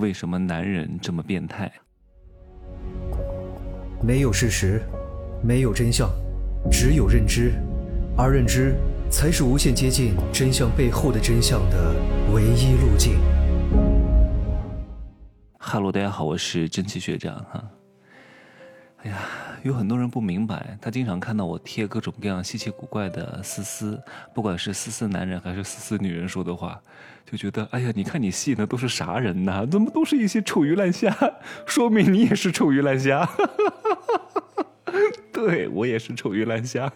为什么男人这么变态？没有事实，没有真相，只有认知，而认知才是无限接近真相背后的真相的唯一路径。哈喽，大家好，我是蒸汽学长哈。哎呀，有很多人不明白，他经常看到我贴各种各样稀奇古怪的丝丝，不管是丝丝男人还是丝丝女人说的话，就觉得哎呀，你看你戏的都是啥人呐？怎么都是一些臭鱼烂虾？说明你也是臭鱼烂虾。对我也是臭鱼烂虾。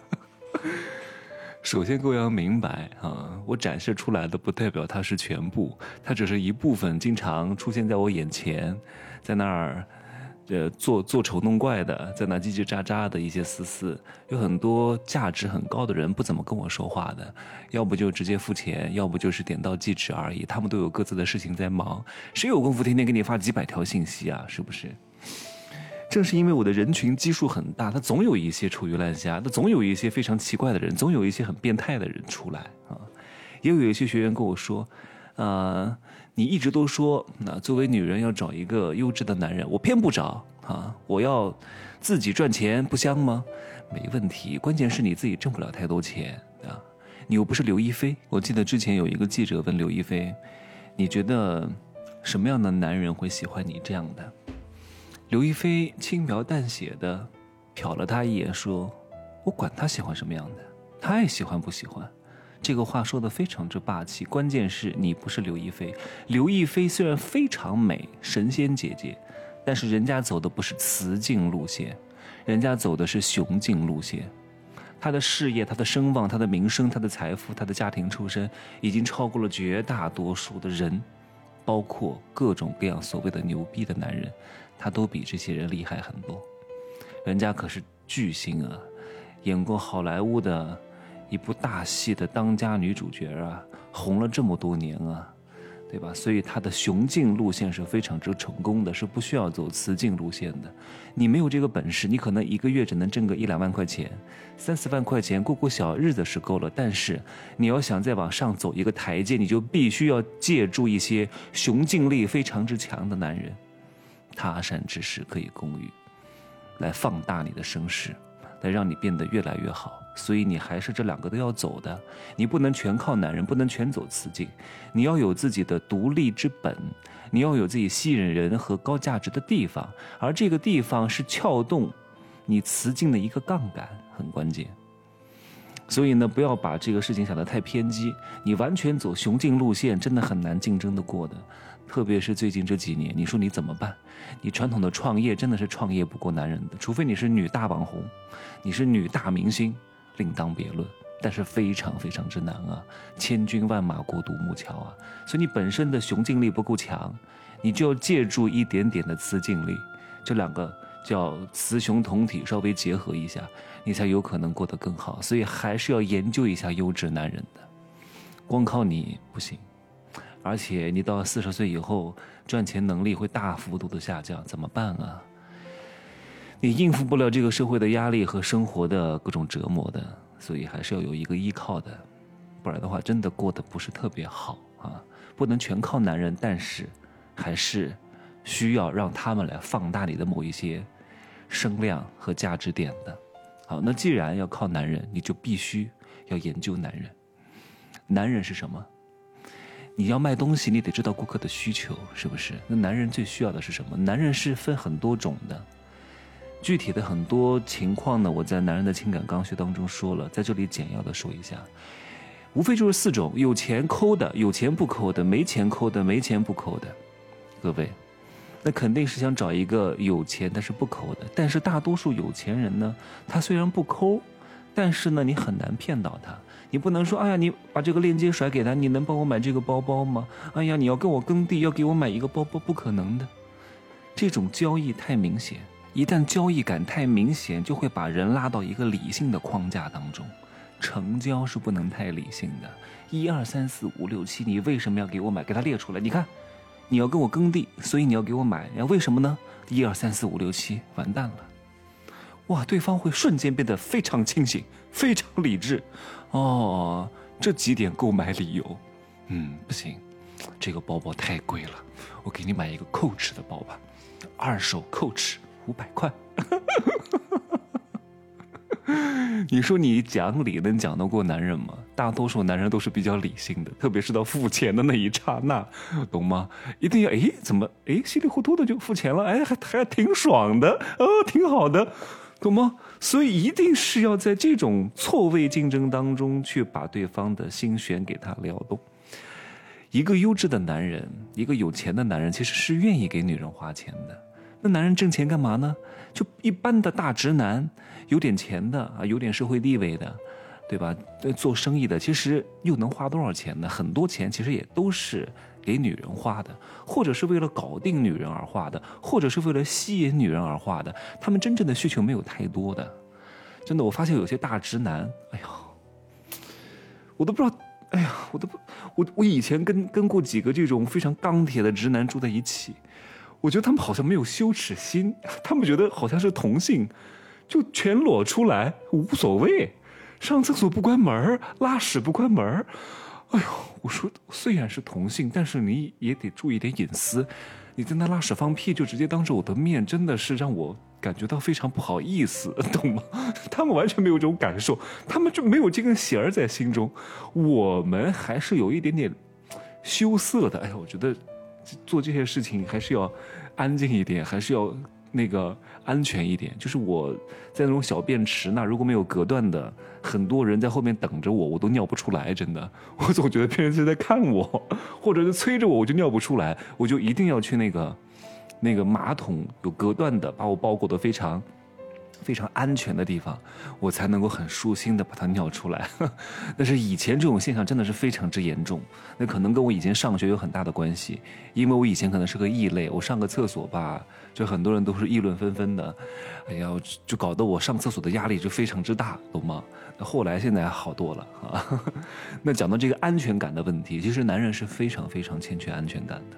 首先，各位要明白啊，我展示出来的不代表它是全部，它只是一部分。经常出现在我眼前，在那儿。呃，做做丑弄怪的，在那叽叽喳喳的一些私事，有很多价值很高的人不怎么跟我说话的，要不就直接付钱，要不就是点到即止而已。他们都有各自的事情在忙，谁有功夫天天给你发几百条信息啊？是不是？正是因为我的人群基数很大，他总有一些臭鱼烂虾，他总有一些非常奇怪的人，总有一些很变态的人出来啊。也有一些学员跟我说。呃，你一直都说，那作为女人要找一个优质的男人，我偏不找啊！我要自己赚钱，不香吗？没问题，关键是你自己挣不了太多钱啊！你又不是刘亦菲。我记得之前有一个记者问刘亦菲：“你觉得什么样的男人会喜欢你这样的？”刘亦菲轻描淡写的瞟了他一眼，说：“我管他喜欢什么样的，他爱喜欢不喜欢。”这个话说的非常之霸气，关键是你不是刘亦菲。刘亦菲虽然非常美，神仙姐姐，但是人家走的不是雌竞路线，人家走的是雄竞路线。她的事业、她的声望、她的名声、她的财富、她的家庭出身，已经超过了绝大多数的人，包括各种各样所谓的牛逼的男人，她都比这些人厉害很多。人家可是巨星啊，演过好莱坞的。一部大戏的当家女主角啊，红了这么多年啊，对吧？所以她的雄竞路线是非常之成功的，是不需要走雌竞路线的。你没有这个本事，你可能一个月只能挣个一两万块钱，三四万块钱过过小日子是够了。但是你要想再往上走一个台阶，你就必须要借助一些雄竞力非常之强的男人，他山之石可以攻玉，来放大你的声势，来让你变得越来越好。所以你还是这两个都要走的，你不能全靠男人，不能全走雌竞，你要有自己的独立之本，你要有自己吸引人和高价值的地方，而这个地方是撬动你雌竞的一个杠杆，很关键。所以呢，不要把这个事情想得太偏激，你完全走雄竞路线，真的很难竞争得过的。特别是最近这几年，你说你怎么办？你传统的创业真的是创业不过男人的，除非你是女大网红，你是女大明星。另当别论，但是非常非常之难啊！千军万马过独木桥啊！所以你本身的雄劲力不够强，你就要借助一点点的雌劲力，这两个叫雌雄同体，稍微结合一下，你才有可能过得更好。所以还是要研究一下优质男人的，光靠你不行，而且你到四十岁以后，赚钱能力会大幅度的下降，怎么办啊？你应付不了这个社会的压力和生活的各种折磨的，所以还是要有一个依靠的，不然的话真的过得不是特别好啊！不能全靠男人，但是还是需要让他们来放大你的某一些声量和价值点的。好，那既然要靠男人，你就必须要研究男人。男人是什么？你要卖东西，你得知道顾客的需求，是不是？那男人最需要的是什么？男人是分很多种的。具体的很多情况呢，我在《男人的情感刚需》当中说了，在这里简要的说一下，无非就是四种：有钱抠的，有钱不抠的；没钱抠的，没钱不抠的。各位，那肯定是想找一个有钱但是不抠的。但是大多数有钱人呢，他虽然不抠，但是呢，你很难骗到他。你不能说，哎呀，你把这个链接甩给他，你能帮我买这个包包吗？哎呀，你要跟我耕地，要给我买一个包包，不可能的。这种交易太明显。一旦交易感太明显，就会把人拉到一个理性的框架当中。成交是不能太理性的。一二三四五六七，你为什么要给我买？给他列出来。你看，你要跟我耕地，所以你要给我买。要为什么呢？一二三四五六七，完蛋了。哇，对方会瞬间变得非常清醒，非常理智。哦，这几点购买理由，嗯，不行。这个包包太贵了，我给你买一个 Coach 的包吧，二手 Coach 五百块。你说你讲理能讲得过男人吗？大多数男人都是比较理性的，特别是到付钱的那一刹那，懂吗？一定要哎，怎么哎稀里糊涂的就付钱了？哎，还还挺爽的，哦，挺好的，懂吗？所以一定是要在这种错位竞争当中去把对方的心弦给他撩动。一个优质的男人，一个有钱的男人，其实是愿意给女人花钱的。那男人挣钱干嘛呢？就一般的大直男，有点钱的啊，有点社会地位的，对吧？做生意的，其实又能花多少钱呢？很多钱其实也都是给女人画的，或者是为了搞定女人而画的，或者是为了吸引女人而画的。他们真正的需求没有太多的。真的，我发现有些大直男，哎呀，我都不知道，哎呀，我都不，我我以前跟跟过几个这种非常钢铁的直男住在一起。我觉得他们好像没有羞耻心，他们觉得好像是同性，就全裸出来无所谓，上厕所不关门拉屎不关门哎呦，我说虽然是同性，但是你也得注意点隐私。你在那拉屎放屁，就直接当着我的面，真的是让我感觉到非常不好意思，懂吗？他们完全没有这种感受，他们就没有这根弦在心中。我们还是有一点点羞涩的。哎呀，我觉得。做这些事情还是要安静一点，还是要那个安全一点。就是我在那种小便池那，如果没有隔断的，很多人在后面等着我，我都尿不出来。真的，我总觉得别人是在看我，或者是催着我，我就尿不出来。我就一定要去那个那个马桶有隔断的，把我包裹得非常。非常安全的地方，我才能够很舒心的把它尿出来。但是以前这种现象真的是非常之严重，那可能跟我以前上学有很大的关系，因为我以前可能是个异类，我上个厕所吧，就很多人都是议论纷纷的，哎呀，就搞得我上厕所的压力就非常之大，懂吗？那后来现在好多了啊。那讲到这个安全感的问题，其实男人是非常非常欠缺安全感的，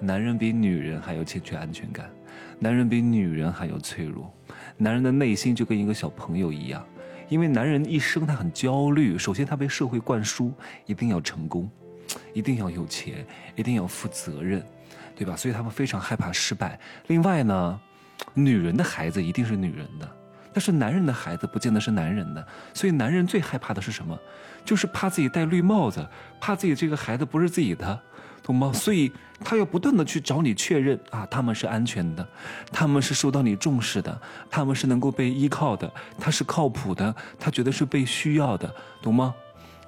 男人比女人还要欠缺安全感。男人比女人还要脆弱，男人的内心就跟一个小朋友一样，因为男人一生他很焦虑。首先，他被社会灌输一定要成功，一定要有钱，一定要负责任，对吧？所以他们非常害怕失败。另外呢，女人的孩子一定是女人的，但是男人的孩子不见得是男人的。所以男人最害怕的是什么？就是怕自己戴绿帽子，怕自己这个孩子不是自己的。懂吗？所以他要不断的去找你确认啊，他们是安全的，他们是受到你重视的，他们是能够被依靠的，他是靠谱的，他觉得是被需要的，懂吗？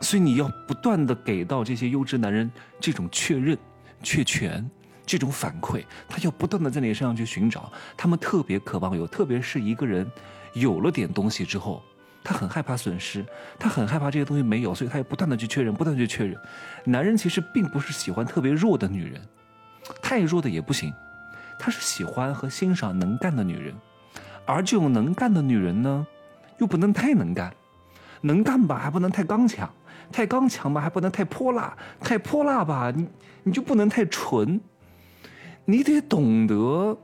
所以你要不断的给到这些优质男人这种确认、确权、这种反馈，他要不断的在你身上去寻找，他们特别渴望有，特别是一个人有了点东西之后。他很害怕损失，他很害怕这些东西没有，所以他也不断的去确认，不断去确认。男人其实并不是喜欢特别弱的女人，太弱的也不行，他是喜欢和欣赏能干的女人，而这种能干的女人呢，又不能太能干，能干吧还不能太刚强，太刚强吧还不能太泼辣，太泼辣吧你你就不能太纯，你得懂得。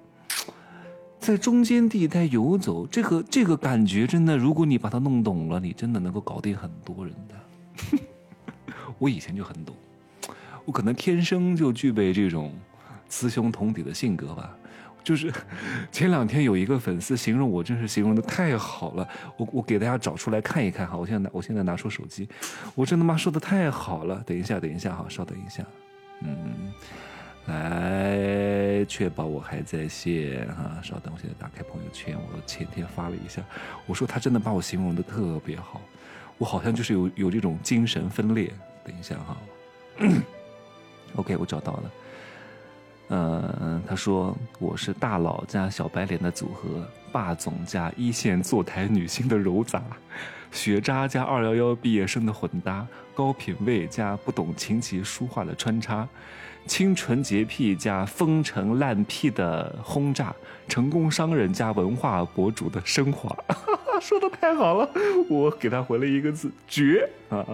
在中间地带游走，这个这个感觉真的，如果你把它弄懂了，你真的能够搞定很多人的。我以前就很懂，我可能天生就具备这种雌雄同体的性格吧。就是前两天有一个粉丝形容我，真是形容的太好了。我我给大家找出来看一看哈。我现在我现在拿出手机，我真他妈说的太好了。等一下，等一下哈，稍等一下，嗯。来确保我还在线哈，稍等，我现在打开朋友圈，我前天发了一下，我说他真的把我形容的特别好，我好像就是有有这种精神分裂。等一下哈，OK，我找到了，嗯，他说我是大佬加小白脸的组合，霸总加一线坐台女星的揉杂，学渣加二幺幺毕业生的混搭，高品位加不懂琴棋书画的穿插。清纯洁癖加风尘烂屁的轰炸，成功商人加文化博主的升华，说的太好了，我给他回了一个字绝啊！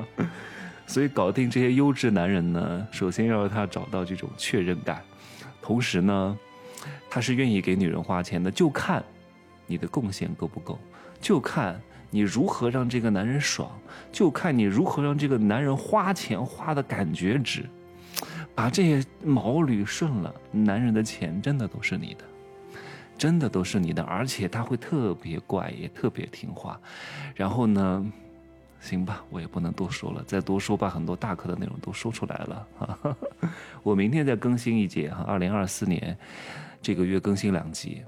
所以搞定这些优质男人呢，首先要让他找到这种确认感，同时呢，他是愿意给女人花钱的，就看你的贡献够不够，就看你如何让这个男人爽，就看你如何让这个男人花钱花的感觉值。把这些毛捋顺了，男人的钱真的都是你的，真的都是你的，而且他会特别乖，也特别听话。然后呢，行吧，我也不能多说了，再多说把很多大课的内容都说出来了哈。我明天再更新一节哈，二零二四年这个月更新两集，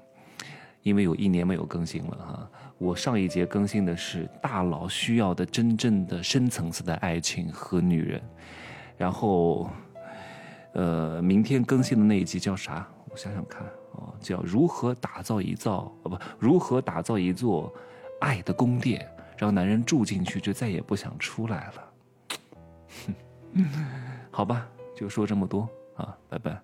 因为有一年没有更新了哈。我上一节更新的是大佬需要的真正的深层次的爱情和女人，然后，呃，明天更新的那一集叫啥？我想想看哦，叫如何打造一造哦不，如何打造一座爱的宫殿，让男人住进去就再也不想出来了。好吧。就说这么多啊，拜拜。